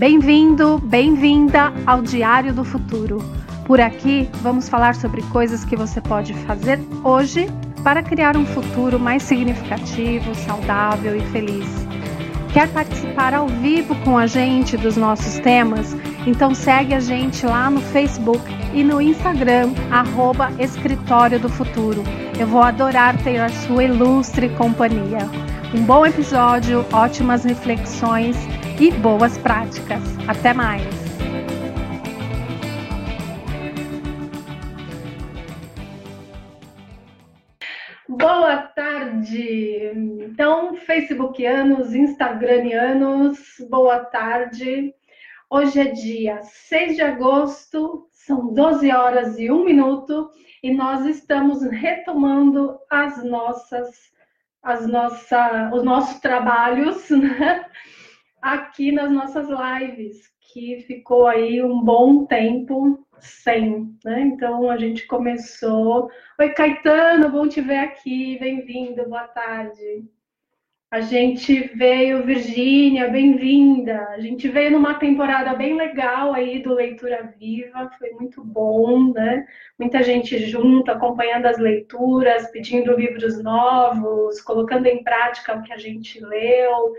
Bem-vindo, bem-vinda ao Diário do Futuro. Por aqui vamos falar sobre coisas que você pode fazer hoje para criar um futuro mais significativo, saudável e feliz. Quer participar ao vivo com a gente dos nossos temas? Então segue a gente lá no Facebook e no Instagram, arroba Escritório do Futuro. Eu vou adorar ter a sua ilustre companhia. Um bom episódio, ótimas reflexões e boas práticas. Até mais! Boa tarde! Então, Facebookianos, Instagramianos, boa tarde. Hoje é dia 6 de agosto, são 12 horas e 1 minuto e nós estamos retomando as nossas, as nossa, os nossos trabalhos né? Aqui nas nossas lives, que ficou aí um bom tempo sem, né? Então a gente começou. Oi, Caetano, bom te ver aqui, bem-vindo, boa tarde. A gente veio, Virgínia, bem-vinda. A gente veio numa temporada bem legal aí do Leitura Viva, foi muito bom, né? Muita gente junto, acompanhando as leituras, pedindo livros novos, colocando em prática o que a gente leu.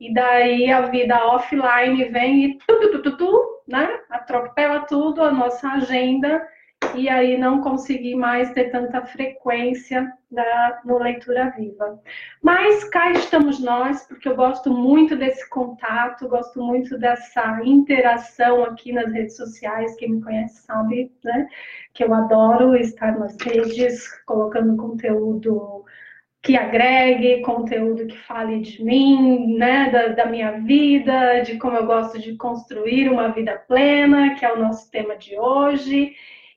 E daí a vida offline vem e tudo, tudo, tudo, né? Atropela tudo a nossa agenda e aí não consegui mais ter tanta frequência da, no Leitura Viva. Mas cá estamos nós, porque eu gosto muito desse contato, gosto muito dessa interação aqui nas redes sociais. Quem me conhece sabe, né? Que eu adoro estar nas redes, colocando conteúdo que agregue, conteúdo que fale de mim, né, da, da, minha vida, de como eu gosto de construir uma vida plena, que é o nosso tema de hoje.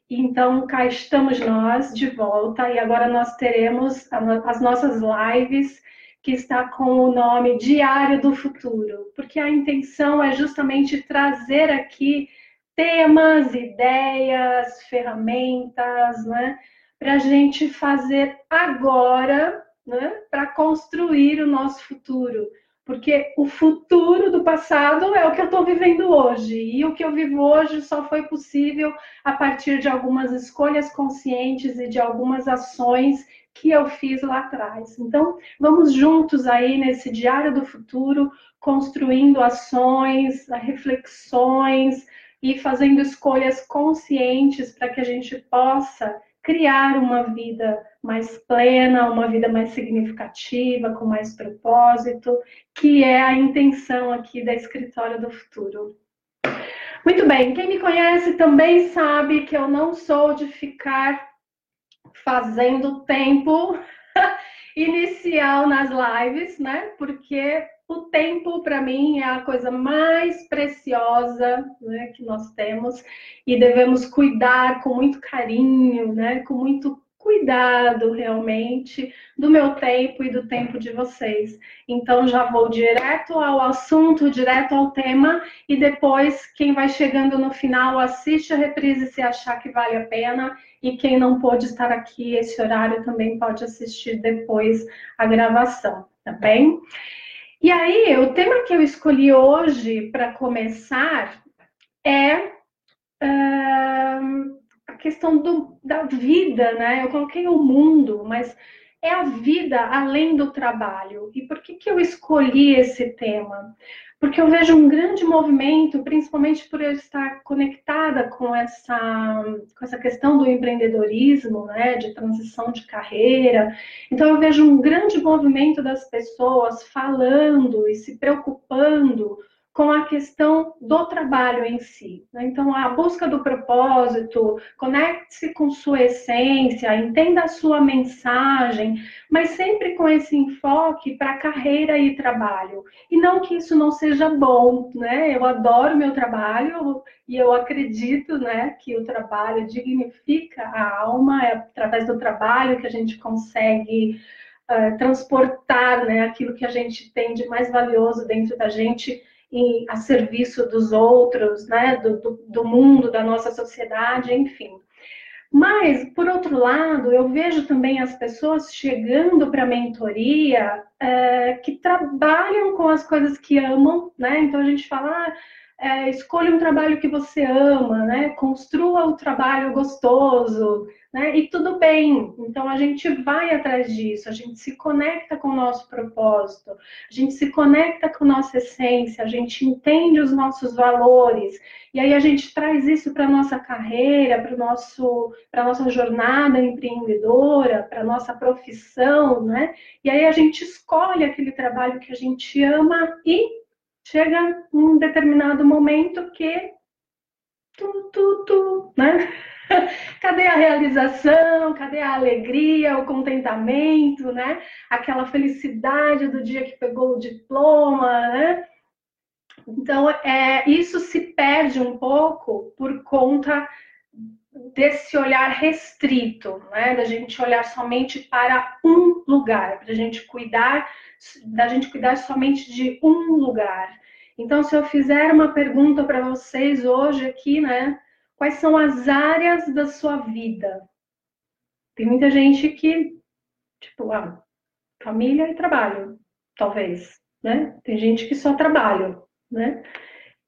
Então, cá estamos nós de volta e agora nós teremos as nossas lives que está com o nome Diário do Futuro, porque a intenção é justamente trazer aqui temas, ideias, ferramentas, né, para a gente fazer agora né, para construir o nosso futuro. Porque o futuro do passado é o que eu estou vivendo hoje. E o que eu vivo hoje só foi possível a partir de algumas escolhas conscientes e de algumas ações que eu fiz lá atrás. Então, vamos juntos aí nesse diário do futuro, construindo ações, reflexões e fazendo escolhas conscientes para que a gente possa criar uma vida mais plena, uma vida mais significativa, com mais propósito, que é a intenção aqui da Escritório do Futuro. Muito bem, quem me conhece também sabe que eu não sou de ficar fazendo tempo inicial nas lives, né? Porque o tempo para mim é a coisa mais preciosa né, que nós temos e devemos cuidar com muito carinho, né, com muito cuidado realmente do meu tempo e do tempo de vocês. Então já vou direto ao assunto, direto ao tema e depois quem vai chegando no final assiste a reprise se achar que vale a pena e quem não pôde estar aqui esse horário também pode assistir depois a gravação, tá bem? E aí, o tema que eu escolhi hoje para começar é uh, a questão do, da vida, né? Eu coloquei o mundo, mas é a vida além do trabalho. E por que, que eu escolhi esse tema? Porque eu vejo um grande movimento, principalmente por eu estar conectada com essa, com essa questão do empreendedorismo, né, de transição de carreira. Então, eu vejo um grande movimento das pessoas falando e se preocupando com a questão do trabalho em si. Né? Então, a busca do propósito, conecte-se com sua essência, entenda a sua mensagem, mas sempre com esse enfoque para carreira e trabalho. E não que isso não seja bom, né? Eu adoro meu trabalho e eu acredito, né, que o trabalho dignifica a alma, é através do trabalho que a gente consegue uh, transportar, né, aquilo que a gente tem de mais valioso dentro da gente em, a serviço dos outros, né, do, do, do mundo, da nossa sociedade, enfim. Mas, por outro lado, eu vejo também as pessoas chegando para a mentoria é, que trabalham com as coisas que amam, né? Então a gente fala, ah, é, escolha um trabalho que você ama, né? Construa o trabalho gostoso, né? E tudo bem. Então a gente vai atrás disso, a gente se conecta com o nosso propósito, a gente se conecta com nossa essência, a gente entende os nossos valores e aí a gente traz isso para nossa carreira, para nosso, para nossa jornada empreendedora, para nossa profissão, né? E aí a gente escolhe aquele trabalho que a gente ama e chega um determinado momento que tu, tu, tu, né? A realização? Cadê a alegria, o contentamento, né? Aquela felicidade do dia que pegou o diploma, né? Então, é, isso se perde um pouco por conta desse olhar restrito, né? Da gente olhar somente para um lugar, para a gente cuidar, da gente cuidar somente de um lugar. Então, se eu fizer uma pergunta para vocês hoje aqui, né? Quais são as áreas da sua vida? Tem muita gente que, tipo, ah, família e trabalho, talvez, né? Tem gente que só trabalha, né?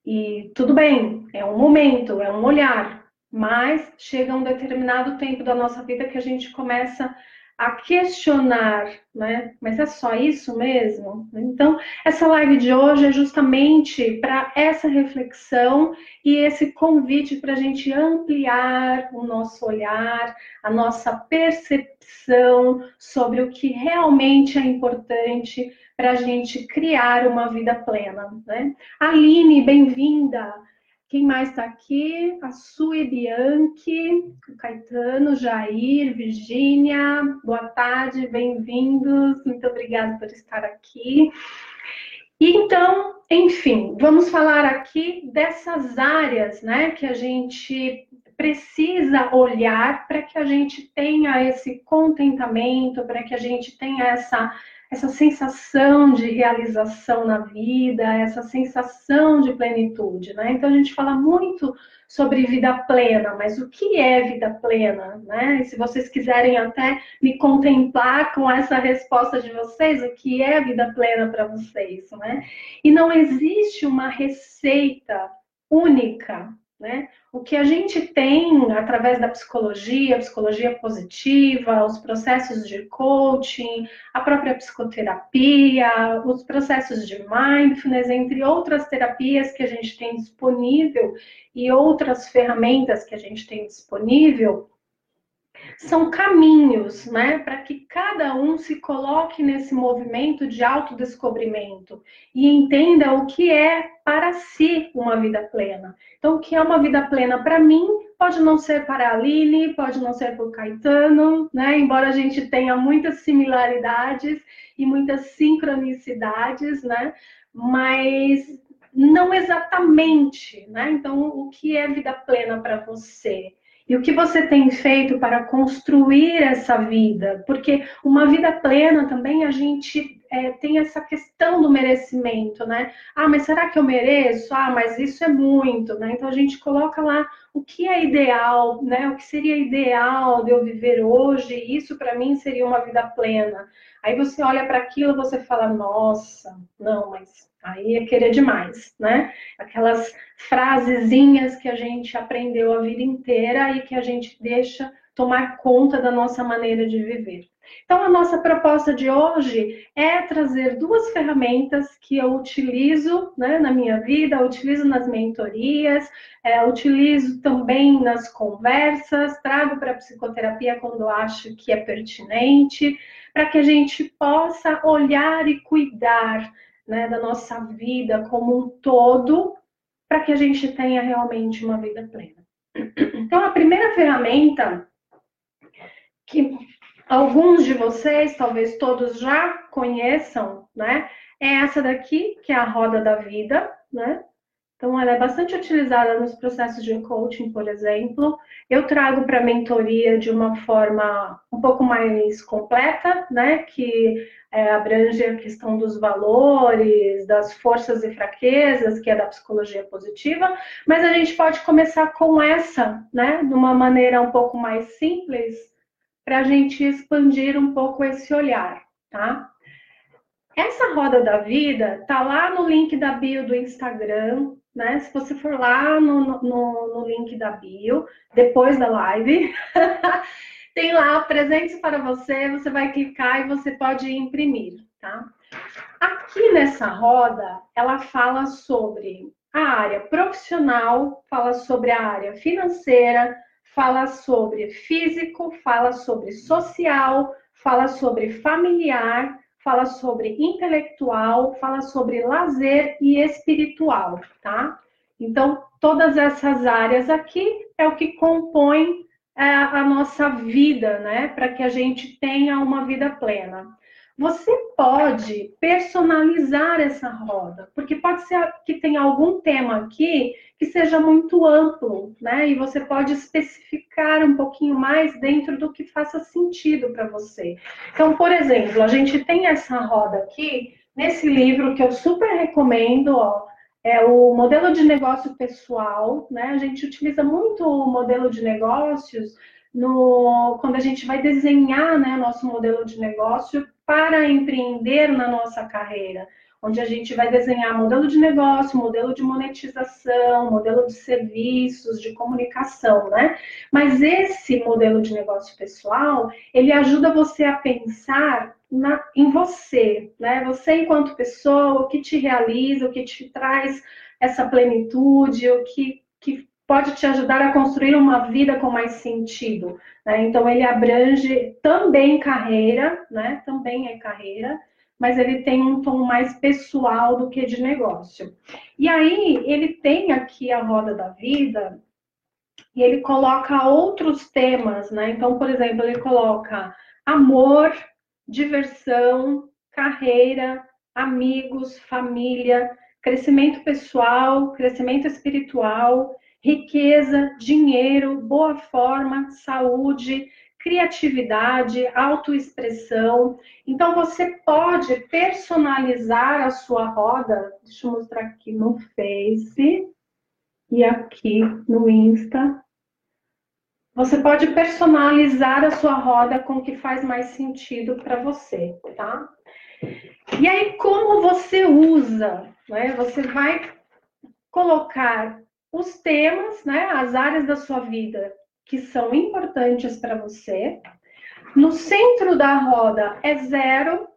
E tudo bem, é um momento, é um olhar, mas chega um determinado tempo da nossa vida que a gente começa a questionar, né? Mas é só isso mesmo? Então, essa live de hoje é justamente para essa reflexão e esse convite para a gente ampliar o nosso olhar, a nossa percepção sobre o que realmente é importante para a gente criar uma vida plena, né? Aline, bem-vinda! Quem mais está aqui? A Sue Bianchi, o Caetano, Jair, Virgínia. Boa tarde, bem-vindos. Muito obrigada por estar aqui. Então, enfim, vamos falar aqui dessas áreas, né, que a gente precisa olhar para que a gente tenha esse contentamento, para que a gente tenha essa essa sensação de realização na vida, essa sensação de plenitude, né? Então a gente fala muito sobre vida plena, mas o que é vida plena, né? E se vocês quiserem até me contemplar com essa resposta de vocês, o que é vida plena para vocês, né? E não existe uma receita única né? O que a gente tem através da psicologia, psicologia positiva, os processos de coaching, a própria psicoterapia, os processos de mindfulness, entre outras terapias que a gente tem disponível e outras ferramentas que a gente tem disponível, são caminhos, né, para que cada um se coloque nesse movimento de autodescobrimento e entenda o que é para si uma vida plena. Então, o que é uma vida plena para mim pode não ser para a Aline, pode não ser para o Caetano, né? Embora a gente tenha muitas similaridades e muitas sincronicidades, né? Mas não exatamente, né? Então, o que é vida plena para você? E o que você tem feito para construir essa vida? Porque uma vida plena também a gente é, tem essa questão do merecimento, né? Ah, mas será que eu mereço? Ah, mas isso é muito, né? Então a gente coloca lá o que é ideal, né? O que seria ideal de eu viver hoje? Isso para mim seria uma vida plena. Aí você olha para aquilo e você fala, nossa, não, mas Aí é querer demais, né? Aquelas frasezinhas que a gente aprendeu a vida inteira e que a gente deixa tomar conta da nossa maneira de viver. Então, a nossa proposta de hoje é trazer duas ferramentas que eu utilizo né, na minha vida, utilizo nas mentorias, é, utilizo também nas conversas, trago para a psicoterapia quando acho que é pertinente, para que a gente possa olhar e cuidar né, da nossa vida como um todo, para que a gente tenha realmente uma vida plena. Então, a primeira ferramenta que alguns de vocês, talvez todos já conheçam, né, é essa daqui, que é a roda da vida, né? Então, ela é bastante utilizada nos processos de coaching, por exemplo. Eu trago para a mentoria de uma forma um pouco mais completa, né? Que é, abrange a questão dos valores, das forças e fraquezas, que é da psicologia positiva. Mas a gente pode começar com essa, né? De uma maneira um pouco mais simples, para a gente expandir um pouco esse olhar, tá? Essa roda da vida tá lá no link da bio do Instagram, né? Se você for lá no, no, no link da bio, depois da live, tem lá presentes para você, você vai clicar e você pode imprimir, tá? Aqui nessa roda, ela fala sobre a área profissional, fala sobre a área financeira, fala sobre físico, fala sobre social, fala sobre familiar, fala sobre intelectual, fala sobre lazer e espiritual, tá? Então, todas essas áreas aqui é o que compõe é, a nossa vida, né? Para que a gente tenha uma vida plena. Você pode personalizar essa roda, porque pode ser que tenha algum tema aqui que seja muito amplo, né? E você pode especificar um pouquinho mais dentro do que faça sentido para você. Então, por exemplo, a gente tem essa roda aqui nesse livro que eu super recomendo, ó, é o modelo de negócio pessoal, né? A gente utiliza muito o modelo de negócios no, quando a gente vai desenhar né, nosso modelo de negócio para empreender na nossa carreira, onde a gente vai desenhar modelo de negócio, modelo de monetização, modelo de serviços, de comunicação, né? Mas esse modelo de negócio pessoal, ele ajuda você a pensar na, em você, né? Você enquanto pessoa, o que te realiza, o que te traz essa plenitude, o que, que pode te ajudar a construir uma vida com mais sentido. Né? Então, ele abrange também carreira, né? Também é carreira, mas ele tem um tom mais pessoal do que de negócio. E aí, ele tem aqui a roda da vida e ele coloca outros temas, né? Então, por exemplo, ele coloca amor, diversão, carreira, amigos, família, crescimento pessoal, crescimento espiritual, riqueza, dinheiro, boa forma, saúde, criatividade, autoexpressão. Então você pode personalizar a sua roda. Deixa eu mostrar aqui no Face e aqui no Insta. Você pode personalizar a sua roda com o que faz mais sentido para você, tá? E aí, como você usa? Né? Você vai colocar os temas, né, as áreas da sua vida que são importantes para você. No centro da roda é zero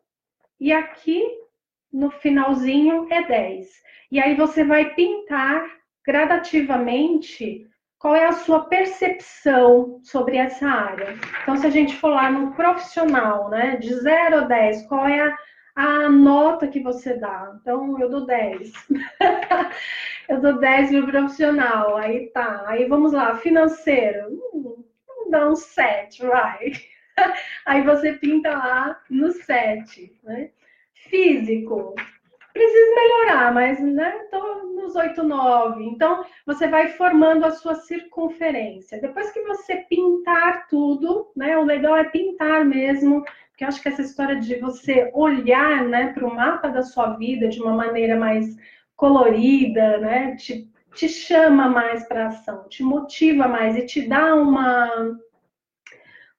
e aqui no finalzinho é 10. E aí você vai pintar gradativamente qual é a sua percepção sobre essa área. Então, se a gente for lá no profissional, né, de 0 a 10, qual é a a nota que você dá. Então, eu dou 10. eu dou 10 no profissional. Aí tá. Aí vamos lá, financeiro. Hum, dá um 7, vai. Aí você pinta lá no 7, né? Físico. Preciso melhorar, mas né, nos 8, 9. Então, você vai formando a sua circunferência. Depois que você pintar tudo, né? O legal é pintar mesmo porque acho que essa história de você olhar né, para o mapa da sua vida de uma maneira mais colorida, né, te, te chama mais para ação, te motiva mais e te dá uma,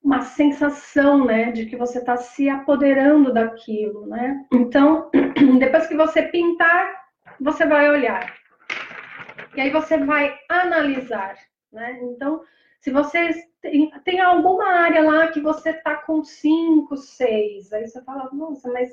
uma sensação né, de que você está se apoderando daquilo. Né? Então, depois que você pintar, você vai olhar. E aí você vai analisar. Né? Então, se você tem, tem alguma área lá que você tá com 5, 6, aí você fala, nossa, mas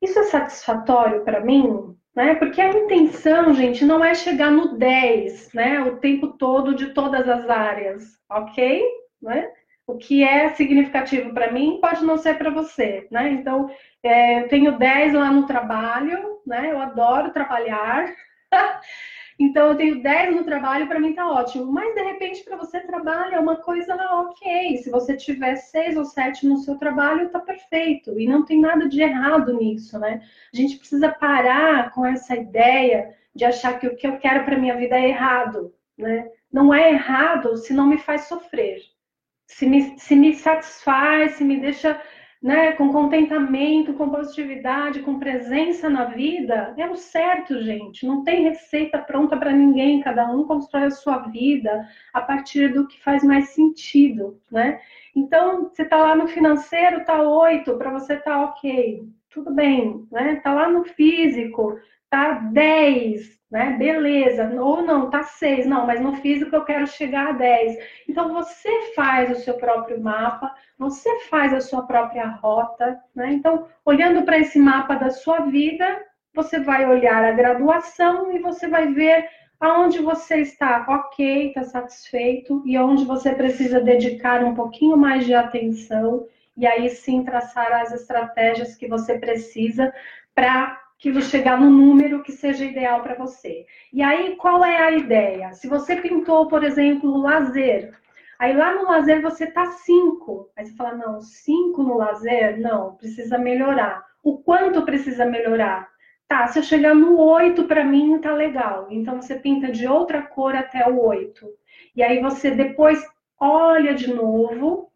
isso é satisfatório para mim? Né? Porque a intenção, gente, não é chegar no 10, né? O tempo todo de todas as áreas, ok? Né? O que é significativo para mim pode não ser para você, né? Então, é, eu tenho 10 lá no trabalho, né? Eu adoro trabalhar. Então, eu tenho 10 no trabalho, para mim tá ótimo. Mas, de repente, para você trabalho é uma coisa ok. Se você tiver 6 ou 7 no seu trabalho, tá perfeito. E não tem nada de errado nisso, né? A gente precisa parar com essa ideia de achar que o que eu quero para minha vida é errado, né? Não é errado se não me faz sofrer. Se me, se me satisfaz, se me deixa né, com contentamento, com positividade, com presença na vida, é o certo, gente. Não tem receita pronta para ninguém, cada um constrói a sua vida a partir do que faz mais sentido, né? Então, você está lá no financeiro, tá oito, para você tá ok, tudo bem, né? Tá lá no físico, tá 10, né? Beleza, ou não, tá 6, não, mas no físico eu quero chegar a 10. Então você faz o seu próprio mapa, você faz a sua própria rota, né? Então, olhando para esse mapa da sua vida, você vai olhar a graduação e você vai ver aonde você está ok, está satisfeito e onde você precisa dedicar um pouquinho mais de atenção e aí sim traçar as estratégias que você precisa para aquilo chegar no número que seja ideal para você. E aí, qual é a ideia? Se você pintou, por exemplo, lazer, aí lá no lazer você tá 5. Aí você fala, não, 5 no lazer? Não, precisa melhorar. O quanto precisa melhorar? Tá, se eu chegar no 8, para mim tá legal. Então você pinta de outra cor até o 8. E aí você depois olha de novo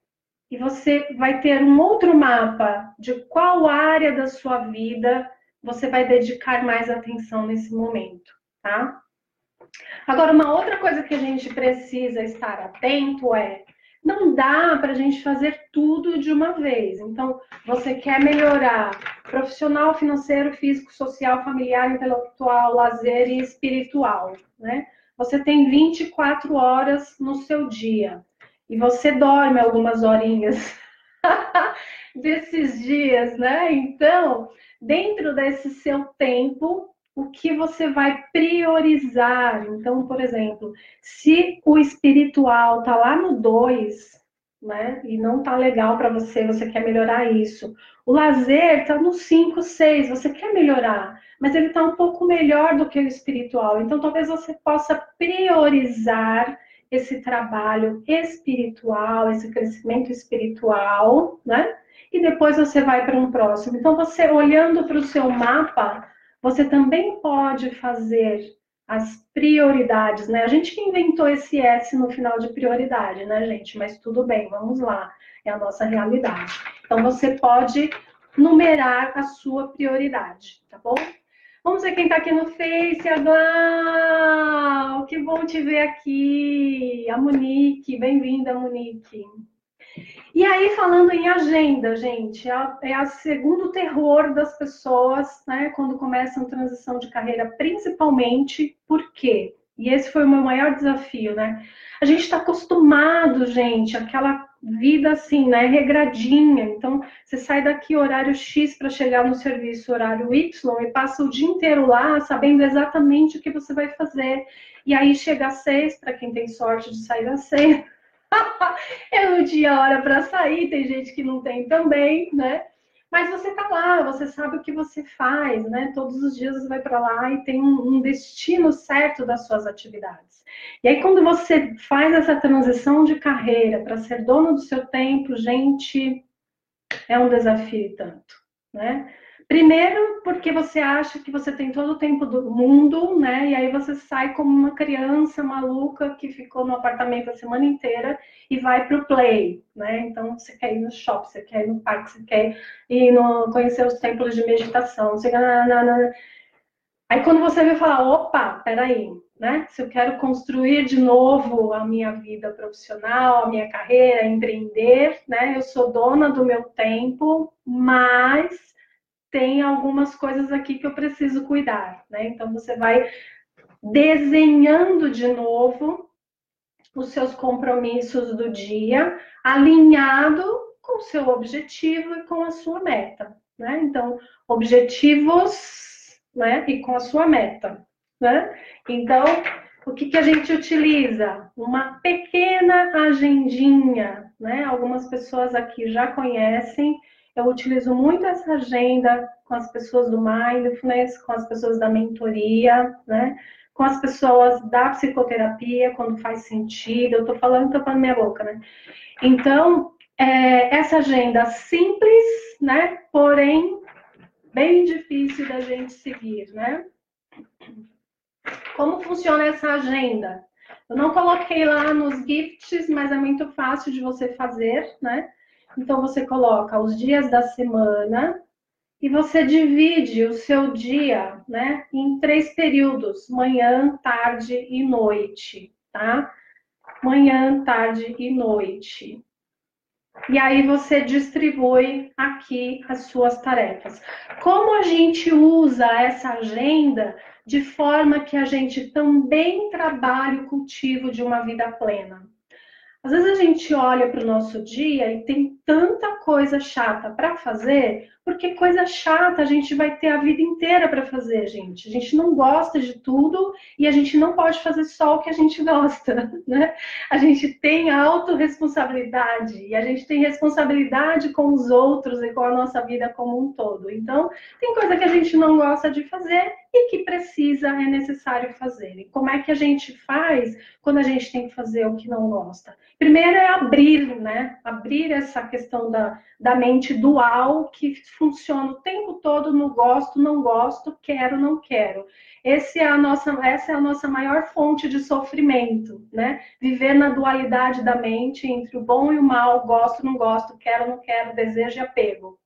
e você vai ter um outro mapa de qual área da sua vida você vai dedicar mais atenção nesse momento, tá? Agora, uma outra coisa que a gente precisa estar atento é não dá para a gente fazer tudo de uma vez. Então, você quer melhorar profissional, financeiro, físico, social, familiar, intelectual, lazer e espiritual, né? Você tem 24 horas no seu dia e você dorme algumas horinhas desses dias, né? Então, dentro desse seu tempo, o que você vai priorizar. Então, por exemplo, se o espiritual tá lá no 2, né, e não tá legal para você, você quer melhorar isso. O lazer tá no 5, 6, você quer melhorar, mas ele tá um pouco melhor do que o espiritual. Então, talvez você possa priorizar esse trabalho espiritual, esse crescimento espiritual, né? E depois você vai para um próximo. Então, você olhando para o seu mapa, você também pode fazer as prioridades, né? A gente que inventou esse S no final de prioridade, né, gente? Mas tudo bem, vamos lá, é a nossa realidade. Então, você pode numerar a sua prioridade, tá bom? Vamos ver quem está aqui no Face, a! Que bom te ver aqui! A Monique, bem-vinda, Monique. E aí, falando em agenda, gente, é, é o segundo terror das pessoas, né, quando começam transição de carreira, principalmente, por quê? E esse foi o meu maior desafio, né? A gente está acostumado, gente, aquela vida assim, né, regradinha. Então, você sai daqui horário X para chegar no serviço horário Y e passa o dia inteiro lá sabendo exatamente o que você vai fazer. E aí chega às seis, para quem tem sorte de sair às seis, eu não tinha hora para sair, tem gente que não tem também, né? Mas você tá lá, você sabe o que você faz, né? Todos os dias você vai para lá e tem um, destino certo das suas atividades. E aí, quando você faz essa transição de carreira para ser dono do seu tempo, gente, é um desafio tanto, né? Primeiro, porque você acha que você tem todo o tempo do mundo, né? E aí você sai como uma criança maluca que ficou no apartamento a semana inteira e vai para o play, né? Então você quer ir no shopping, você quer ir no parque, você quer ir no, conhecer os templos de meditação, você. Aí quando você vê falar, opa, peraí, né? Se eu quero construir de novo a minha vida profissional, a minha carreira, empreender, né? Eu sou dona do meu tempo, mas tem algumas coisas aqui que eu preciso cuidar, né? Então você vai desenhando de novo os seus compromissos do dia, alinhado com o seu objetivo e com a sua meta, né? Então, objetivos, né? E com a sua meta, né? Então, o que, que a gente utiliza? Uma pequena agendinha, né? Algumas pessoas aqui já conhecem eu utilizo muito essa agenda com as pessoas do Mindfulness, com as pessoas da mentoria, né? Com as pessoas da psicoterapia, quando faz sentido. Eu tô falando, tô falando minha boca, né? Então, é, essa agenda simples, né? Porém, bem difícil da gente seguir, né? Como funciona essa agenda? Eu não coloquei lá nos gifts, mas é muito fácil de você fazer, né? Então você coloca os dias da semana e você divide o seu dia, né, em três períodos: manhã, tarde e noite, tá? Manhã, tarde e noite. E aí você distribui aqui as suas tarefas. Como a gente usa essa agenda de forma que a gente também trabalhe o cultivo de uma vida plena? Às vezes a gente olha para o nosso dia e tem tanta coisa chata para fazer, porque coisa chata a gente vai ter a vida inteira para fazer, gente. A gente não gosta de tudo e a gente não pode fazer só o que a gente gosta, né? A gente tem autorresponsabilidade e a gente tem responsabilidade com os outros e com a nossa vida como um todo. Então, tem coisa que a gente não gosta de fazer e que precisa, é necessário fazer. E como é que a gente faz quando a gente tem que fazer o que não gosta? Primeiro é abrir, né? Abrir essa questão da, da mente dual que funciona o tempo todo no gosto, não gosto, quero, não quero. Esse é a nossa, essa é a nossa maior fonte de sofrimento, né? Viver na dualidade da mente entre o bom e o mal, gosto, não gosto, quero, não quero, desejo e apego.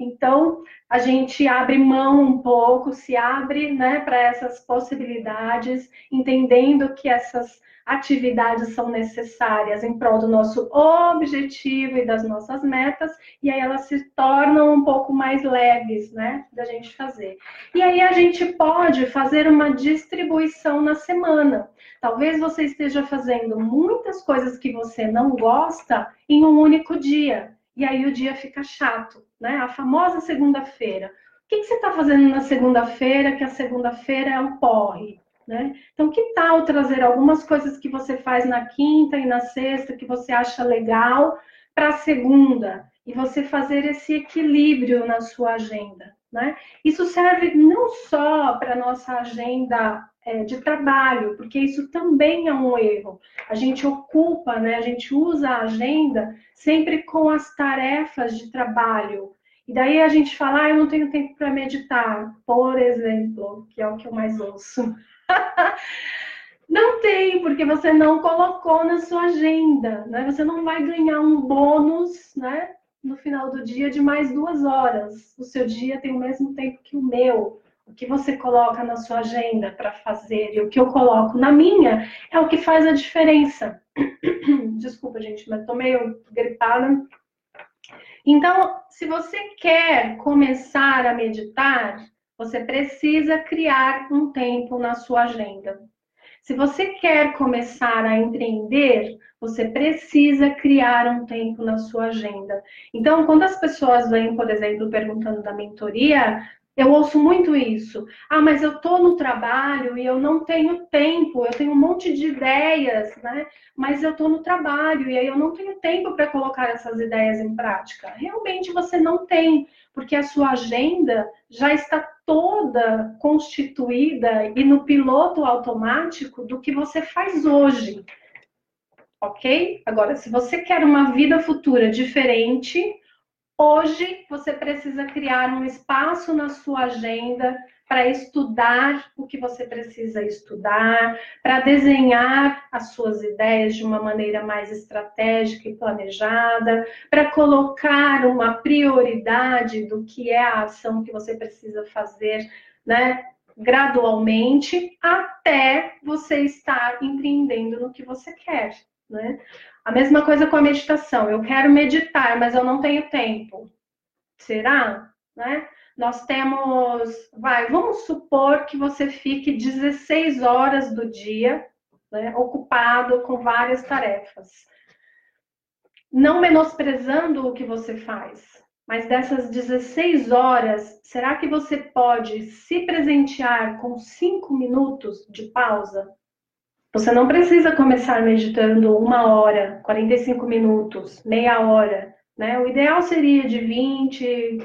Então, a gente abre mão um pouco, se abre né, para essas possibilidades, entendendo que essas atividades são necessárias em prol do nosso objetivo e das nossas metas, e aí elas se tornam um pouco mais leves, né, da gente fazer. E aí a gente pode fazer uma distribuição na semana. Talvez você esteja fazendo muitas coisas que você não gosta em um único dia e aí o dia fica chato, né? A famosa segunda-feira. O que, que você está fazendo na segunda-feira, que a segunda-feira é um porre? Né? Então, que tal trazer algumas coisas que você faz na quinta e na sexta que você acha legal para a segunda e você fazer esse equilíbrio na sua agenda? Né? Isso serve não só para nossa agenda é, de trabalho, porque isso também é um erro. A gente ocupa, né, a gente usa a agenda sempre com as tarefas de trabalho. E daí a gente fala, ah, eu não tenho tempo para meditar, por exemplo, que é o que eu mais ouço. não tem, porque você não colocou na sua agenda, né? Você não vai ganhar um bônus, né? No final do dia de mais duas horas. O seu dia tem o mesmo tempo que o meu o que você coloca na sua agenda para fazer e o que eu coloco na minha é o que faz a diferença. Desculpa, gente, mas tô meio gripada. Então, se você quer começar a meditar, você precisa criar um tempo na sua agenda. Se você quer começar a empreender, você precisa criar um tempo na sua agenda. Então, quando as pessoas vêm, por exemplo, perguntando da mentoria, eu ouço muito isso. Ah, mas eu estou no trabalho e eu não tenho tempo, eu tenho um monte de ideias, né? Mas eu estou no trabalho e aí eu não tenho tempo para colocar essas ideias em prática. Realmente você não tem, porque a sua agenda já está toda constituída e no piloto automático do que você faz hoje. Ok? Agora, se você quer uma vida futura diferente, Hoje você precisa criar um espaço na sua agenda para estudar o que você precisa estudar, para desenhar as suas ideias de uma maneira mais estratégica e planejada, para colocar uma prioridade do que é a ação que você precisa fazer, né? Gradualmente, até você estar empreendendo no que você quer, né? A mesma coisa com a meditação. Eu quero meditar, mas eu não tenho tempo. Será? Né? Nós temos, vai, vamos supor que você fique 16 horas do dia né, ocupado com várias tarefas. Não menosprezando o que você faz, mas dessas 16 horas, será que você pode se presentear com 5 minutos de pausa? Você não precisa começar meditando uma hora, 45 minutos, meia hora. Né? O ideal seria de 20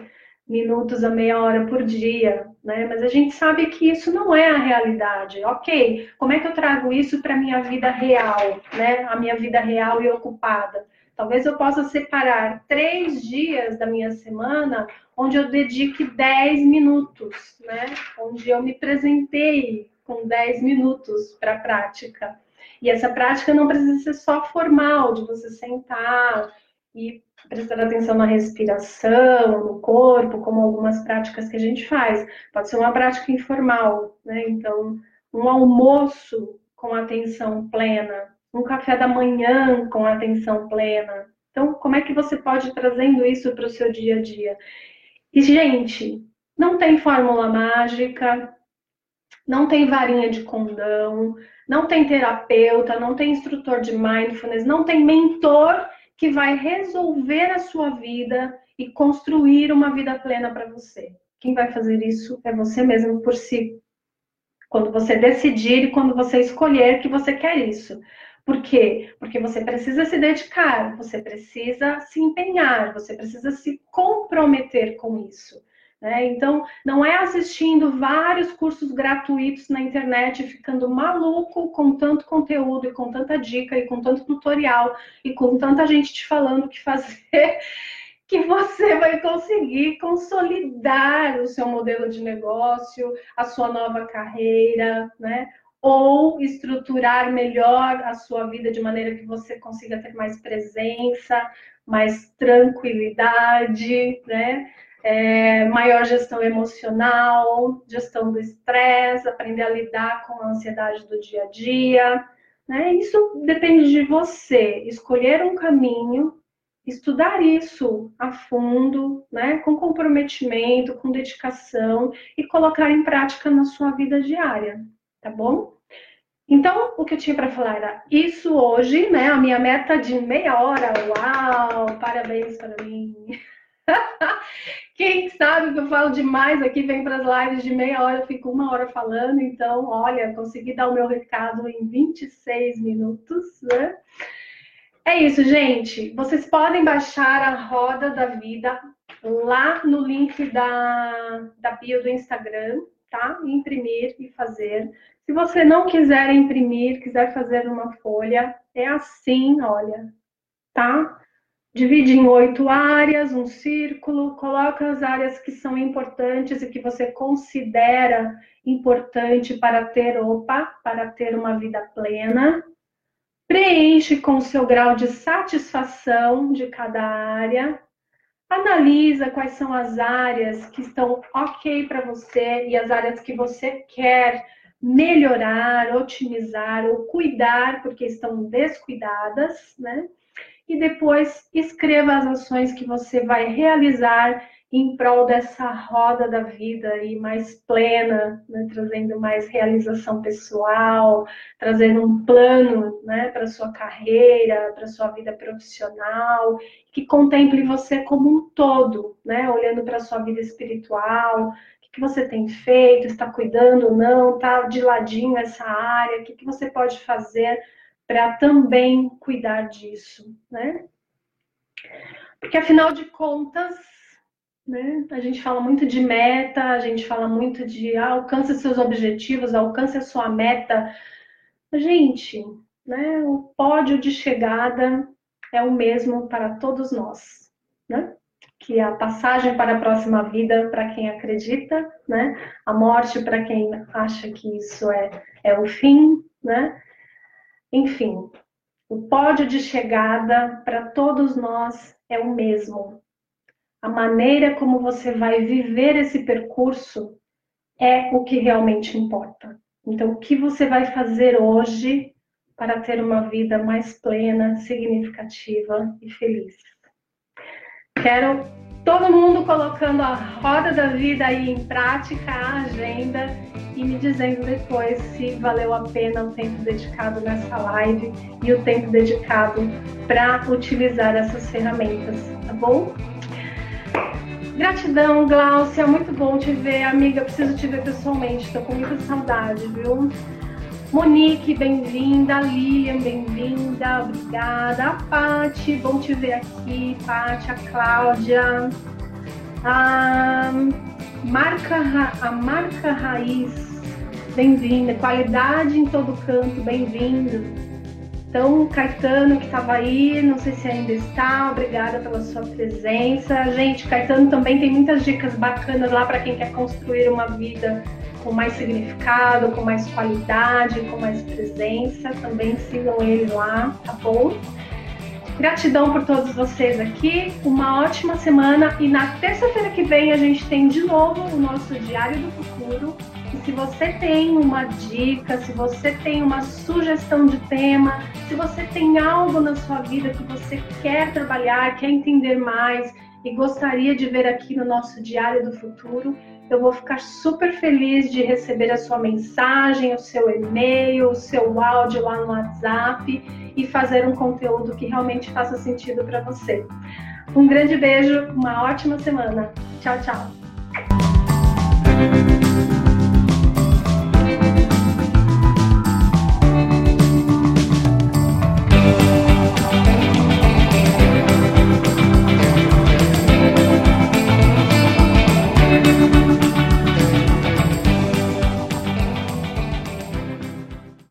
minutos a meia hora por dia, né? Mas a gente sabe que isso não é a realidade. Ok, como é que eu trago isso para a minha vida real, né? A minha vida real e ocupada. Talvez eu possa separar três dias da minha semana onde eu dedique 10 minutos, né? Onde eu me presentei com 10 minutos para a prática. E essa prática não precisa ser só formal, de você sentar e prestar atenção na respiração, no corpo, como algumas práticas que a gente faz. Pode ser uma prática informal, né? Então, um almoço com atenção plena, um café da manhã com atenção plena. Então, como é que você pode ir trazendo isso para o seu dia a dia? E, gente, não tem fórmula mágica, não tem varinha de condão, não tem terapeuta, não tem instrutor de mindfulness, não tem mentor que vai resolver a sua vida e construir uma vida plena para você. Quem vai fazer isso é você mesmo por si. Quando você decidir e quando você escolher que você quer isso. Por quê? Porque você precisa se dedicar, você precisa se empenhar, você precisa se comprometer com isso. Né? Então, não é assistindo vários cursos gratuitos na internet ficando maluco com tanto conteúdo e com tanta dica e com tanto tutorial e com tanta gente te falando o que fazer que você vai conseguir consolidar o seu modelo de negócio, a sua nova carreira, né? Ou estruturar melhor a sua vida de maneira que você consiga ter mais presença, mais tranquilidade, né? É, maior gestão emocional, gestão do estresse, aprender a lidar com a ansiedade do dia a dia. Né? Isso depende de você. Escolher um caminho estudar isso a fundo, né, com comprometimento, com dedicação e colocar em prática na sua vida diária, tá bom? Então, o que eu tinha para falar era isso hoje, né? A minha meta de meia hora, uau, parabéns para mim. Quem sabe que eu falo demais aqui, vem para as lives de meia hora, eu fico uma hora falando, então, olha, consegui dar o meu recado em 26 minutos, né? É isso, gente. Vocês podem baixar a Roda da Vida lá no link da, da bio do Instagram, tá? Imprimir e fazer. Se você não quiser imprimir, quiser fazer uma folha, é assim, olha, tá? Divide em oito áreas, um círculo, coloca as áreas que são importantes e que você considera importante para ter, opa, para ter uma vida plena, preenche com o seu grau de satisfação de cada área, analisa quais são as áreas que estão ok para você e as áreas que você quer melhorar, otimizar ou cuidar porque estão descuidadas, né? E depois escreva as ações que você vai realizar em prol dessa roda da vida aí mais plena, né? trazendo mais realização pessoal, trazendo um plano né, para sua carreira, para sua vida profissional, que contemple você como um todo, né? olhando para sua vida espiritual, o que, você tem feito, está cuidando ou não, está de ladinho essa área, o que você pode fazer para também cuidar disso, né? Porque afinal de contas, né? A gente fala muito de meta, a gente fala muito de ah, alcance seus objetivos, alcance a sua meta. Gente, né? o pódio de chegada é o mesmo para todos nós, né? Que a passagem para a próxima vida para quem acredita, né? A morte para quem acha que isso é, é o fim, né? Enfim, o pódio de chegada para todos nós é o mesmo, a maneira como você vai viver esse percurso é o que realmente importa. Então, o que você vai fazer hoje para ter uma vida mais plena, significativa e feliz? Quero todo mundo colocando a roda da vida aí em prática, a agenda e me dizendo depois se valeu a pena o tempo dedicado nessa live e o tempo dedicado para utilizar essas ferramentas, tá bom? Gratidão, Glaucia. Muito bom te ver, amiga. Preciso te ver pessoalmente. Estou com muita saudade, viu? Monique, bem-vinda. Lilian, bem-vinda. Obrigada. A Pati, bom te ver aqui. Pati, a Cláudia. A marca, a marca Raiz, bem-vinda. Qualidade em todo canto, bem-vindo. Então, Caetano, que estava aí, não sei se ainda está, obrigada pela sua presença. Gente, Caetano também tem muitas dicas bacanas lá para quem quer construir uma vida com mais significado, com mais qualidade, com mais presença. Também sigam ele lá, tá bom? Gratidão por todos vocês aqui, uma ótima semana e na terça-feira que vem a gente tem de novo o nosso Diário do Futuro. E se você tem uma dica, se você tem uma sugestão de tema, se você tem algo na sua vida que você quer trabalhar, quer entender mais e gostaria de ver aqui no nosso Diário do Futuro, eu vou ficar super feliz de receber a sua mensagem, o seu e-mail, o seu áudio lá no WhatsApp e fazer um conteúdo que realmente faça sentido para você. Um grande beijo, uma ótima semana. Tchau, tchau.